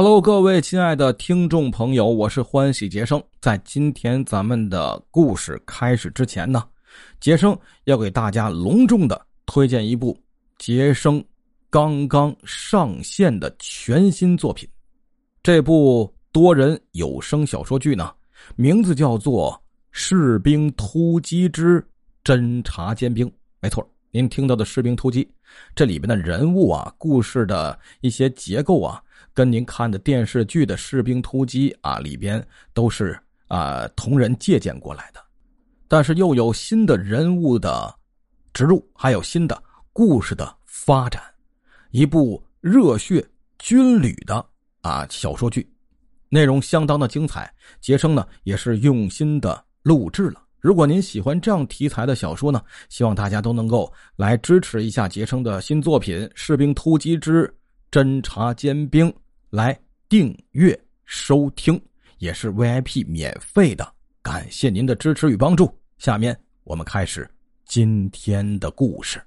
Hello，各位亲爱的听众朋友，我是欢喜杰生。在今天咱们的故事开始之前呢，杰生要给大家隆重的推荐一部杰生刚刚上线的全新作品。这部多人有声小说剧呢，名字叫做《士兵突击之侦察尖兵》。没错，您听到的《士兵突击》，这里边的人物啊，故事的一些结构啊。跟您看的电视剧的《士兵突击》啊，里边都是啊同人借鉴过来的，但是又有新的人物的植入，还有新的故事的发展，一部热血军旅的啊小说剧，内容相当的精彩。杰生呢也是用心的录制了。如果您喜欢这样题材的小说呢，希望大家都能够来支持一下杰生的新作品《士兵突击之侦察尖兵》。来订阅收听也是 VIP 免费的，感谢您的支持与帮助。下面我们开始今天的故事，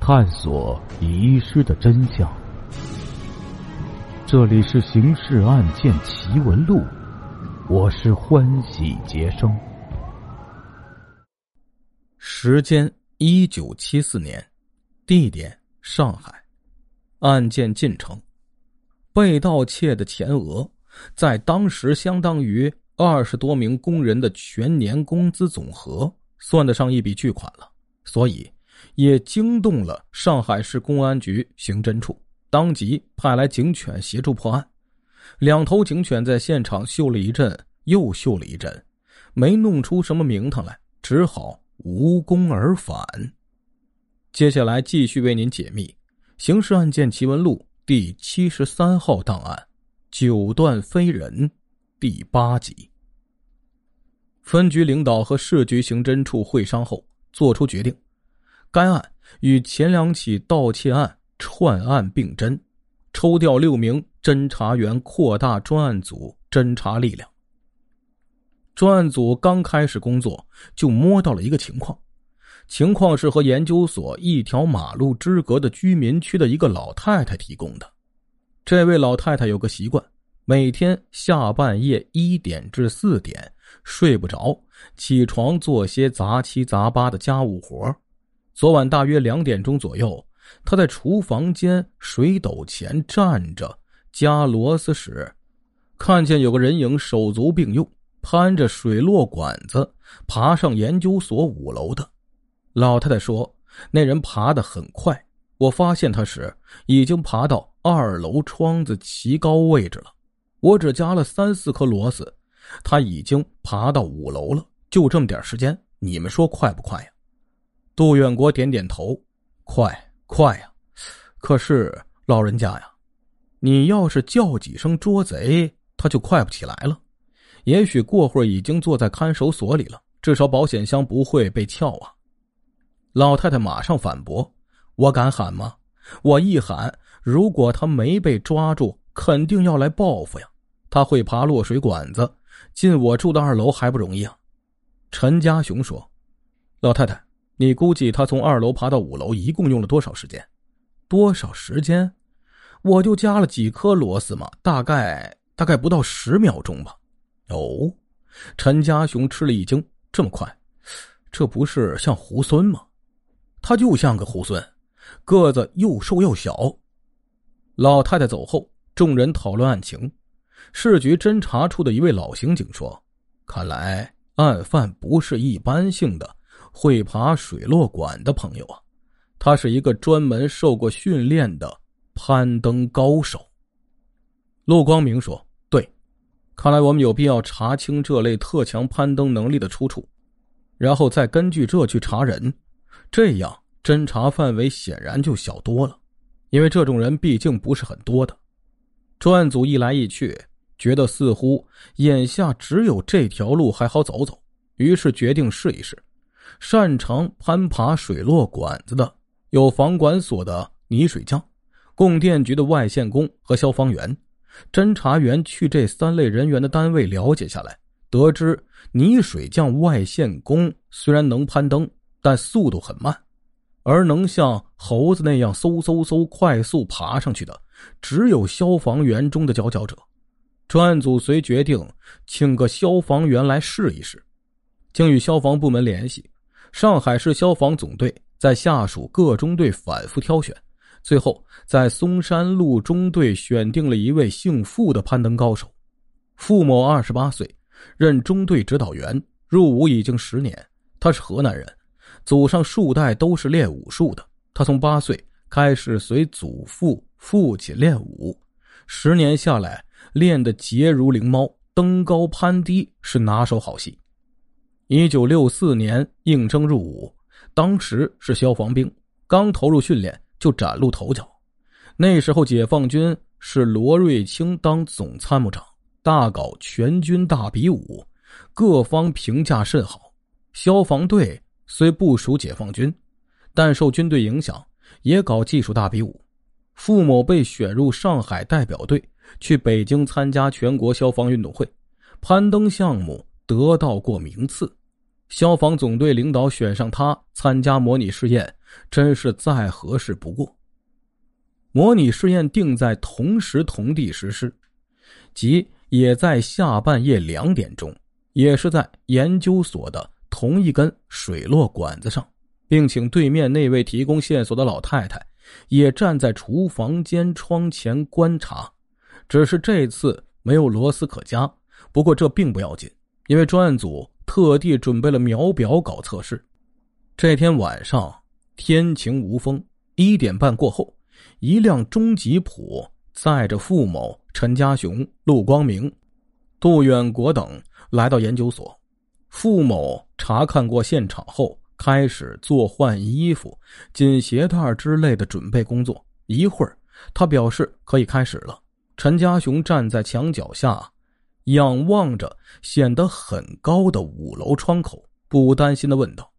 探索遗失的真相。这里是《刑事案件奇闻录》，我是欢喜杰生。时间一九七四年，地点上海。案件进程：被盗窃的钱额，在当时相当于二十多名工人的全年工资总和，算得上一笔巨款了。所以，也惊动了上海市公安局刑侦处，当即派来警犬协助破案。两头警犬在现场嗅了一阵，又嗅了一阵，没弄出什么名堂来，只好无功而返。接下来继续为您解密。《刑事案件奇闻录》第七十三号档案，九段飞人，第八集。分局领导和市局刑侦处会商后，作出决定：该案与前两起盗窃案串案并侦，抽调六名侦查员，扩大专案组侦查力量。专案组刚开始工作，就摸到了一个情况。情况是和研究所一条马路之隔的居民区的一个老太太提供的。这位老太太有个习惯，每天下半夜一点至四点睡不着，起床做些杂七杂八的家务活。昨晚大约两点钟左右，她在厨房间水斗前站着加螺丝时，看见有个人影手足并用，攀着水落管子爬上研究所五楼的。老太太说：“那人爬得很快，我发现他时已经爬到二楼窗子齐高位置了。我只加了三四颗螺丝，他已经爬到五楼了。就这么点时间，你们说快不快呀？”杜远国点点头：“快，快呀！可是老人家呀，你要是叫几声捉贼，他就快不起来了。也许过会儿已经坐在看守所里了，至少保险箱不会被撬啊。”老太太马上反驳：“我敢喊吗？我一喊，如果他没被抓住，肯定要来报复呀。他会爬落水管子，进我住的二楼还不容易啊？”陈家雄说：“老太太，你估计他从二楼爬到五楼一共用了多少时间？多少时间？我就加了几颗螺丝嘛，大概大概不到十秒钟吧。”哦，陈家雄吃了一惊：“这么快？这不是像猢狲吗？”他就像个猢狲，个子又瘦又小。老太太走后，众人讨论案情。市局侦查处的一位老刑警说：“看来案犯不是一般性的会爬水落管的朋友啊，他是一个专门受过训练的攀登高手。”陆光明说：“对，看来我们有必要查清这类特强攀登能力的出处，然后再根据这去查人。”这样侦查范围显然就小多了，因为这种人毕竟不是很多的。专案组一来一去，觉得似乎眼下只有这条路还好走走，于是决定试一试。擅长攀爬水落管子的有房管所的泥水匠、供电局的外线工和消防员。侦查员去这三类人员的单位了解下来，得知泥水匠、外线工虽然能攀登。但速度很慢，而能像猴子那样嗖嗖嗖快速爬上去的，只有消防员中的佼佼者。专案组遂决定请个消防员来试一试，经与消防部门联系，上海市消防总队在下属各中队反复挑选，最后在松山路中队选定了一位姓傅的攀登高手。傅某二十八岁，任中队指导员，入伍已经十年。他是河南人，祖上数代都是练武术的。他从八岁开始随祖父、父亲练武，十年下来。练得捷如灵猫，登高攀低是拿手好戏。一九六四年应征入伍，当时是消防兵，刚投入训练就崭露头角。那时候解放军是罗瑞卿当总参谋长，大搞全军大比武，各方评价甚好。消防队虽不属解放军，但受军队影响，也搞技术大比武。傅某被选入上海代表队。去北京参加全国消防运动会，攀登项目得到过名次，消防总队领导选上他参加模拟试验，真是再合适不过。模拟试验定在同时同地实施，即也在下半夜两点钟，也是在研究所的同一根水落管子上，并请对面那位提供线索的老太太也站在厨房间窗前观察。只是这次没有螺丝可加，不过这并不要紧，因为专案组特地准备了秒表搞测试。这天晚上天晴无风，一点半过后，一辆中吉普载着傅某、陈家雄、陆光明、杜远国等来到研究所。傅某查看过现场后，开始做换衣服、紧鞋带之类的准备工作。一会儿，他表示可以开始了。陈家雄站在墙角下，仰望着显得很高的五楼窗口，不担心的问道：“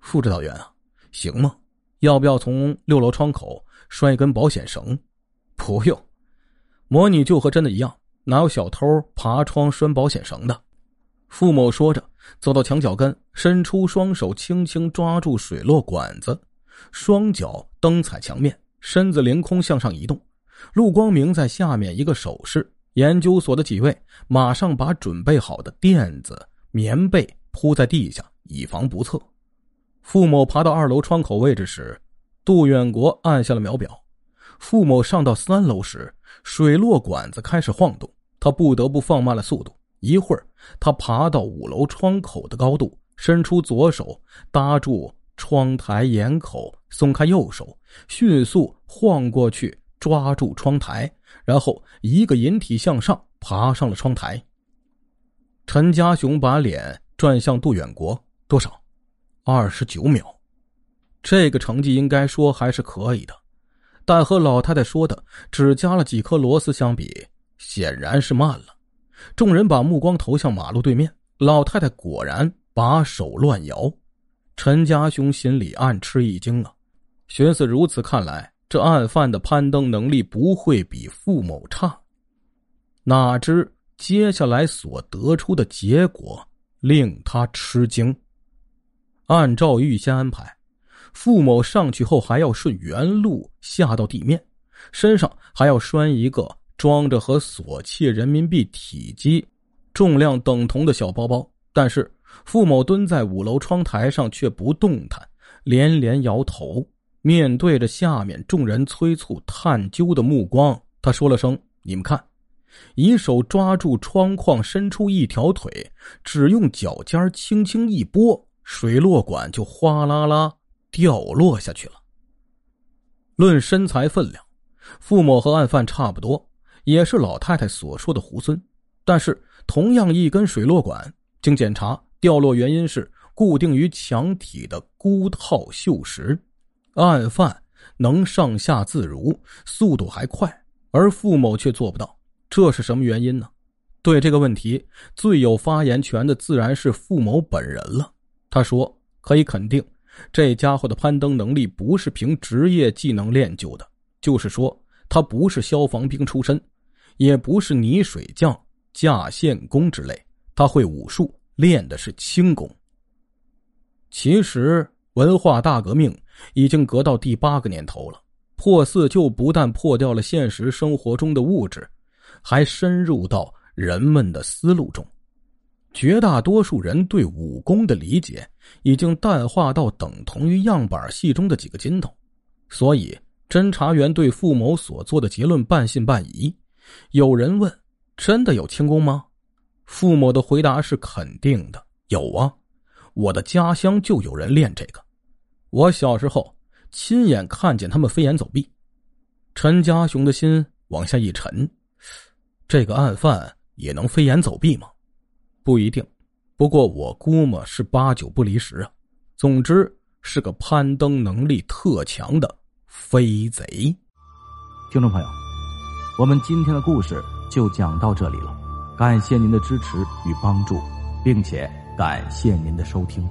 副指导员啊，行吗？要不要从六楼窗口拴一根保险绳？”“不用，模拟就和真的一样，哪有小偷爬窗拴保险绳的？”傅某说着，走到墙角跟，伸出双手，轻轻抓住水落管子，双脚蹬踩墙面，身子凌空向上移动。陆光明在下面一个手势，研究所的几位马上把准备好的垫子、棉被铺在地下，以防不测。傅某爬到二楼窗口位置时，杜远国按下了秒表。傅某上到三楼时，水落管子开始晃动，他不得不放慢了速度。一会儿，他爬到五楼窗口的高度，伸出左手搭住窗台檐口，松开右手，迅速晃过去。抓住窗台，然后一个引体向上爬上了窗台。陈家雄把脸转向杜远国：“多少？二十九秒。这个成绩应该说还是可以的，但和老太太说的只加了几颗螺丝相比，显然是慢了。”众人把目光投向马路对面，老太太果然把手乱摇。陈家雄心里暗吃一惊啊，寻思：如此看来。这案犯的攀登能力不会比傅某差，哪知接下来所得出的结果令他吃惊。按照预先安排，傅某上去后还要顺原路下到地面，身上还要拴一个装着和锁窃人民币体积、重量等同的小包包。但是傅某蹲在五楼窗台上却不动弹，连连摇头。面对着下面众人催促探究的目光，他说了声：“你们看。”以手抓住窗框，伸出一条腿，只用脚尖轻轻一拨，水落管就哗啦啦掉落下去了。论身材分量，傅某和案犯差不多，也是老太太所说的猢狲。但是同样一根水落管，经检查，掉落原因是固定于墙体的箍套锈蚀。案犯能上下自如，速度还快，而傅某却做不到，这是什么原因呢？对这个问题最有发言权的自然是傅某本人了。他说：“可以肯定，这家伙的攀登能力不是凭职业技能练就的，就是说，他不是消防兵出身，也不是泥水匠、架线工之类，他会武术，练的是轻功。其实。”文化大革命已经隔到第八个年头了，破四就不但破掉了现实生活中的物质，还深入到人们的思路中。绝大多数人对武功的理解已经淡化到等同于样板戏中的几个筋头，所以侦查员对傅某所做的结论半信半疑。有人问：“真的有轻功吗？”傅某的回答是肯定的：“有啊，我的家乡就有人练这个。我小时候。”亲眼看见他们飞檐走壁，陈家雄的心往下一沉。这个案犯也能飞檐走壁吗？不一定，不过我估摸是八九不离十啊。总之是个攀登能力特强的飞贼。听众朋友，我们今天的故事就讲到这里了，感谢您的支持与帮助，并且感谢您的收听。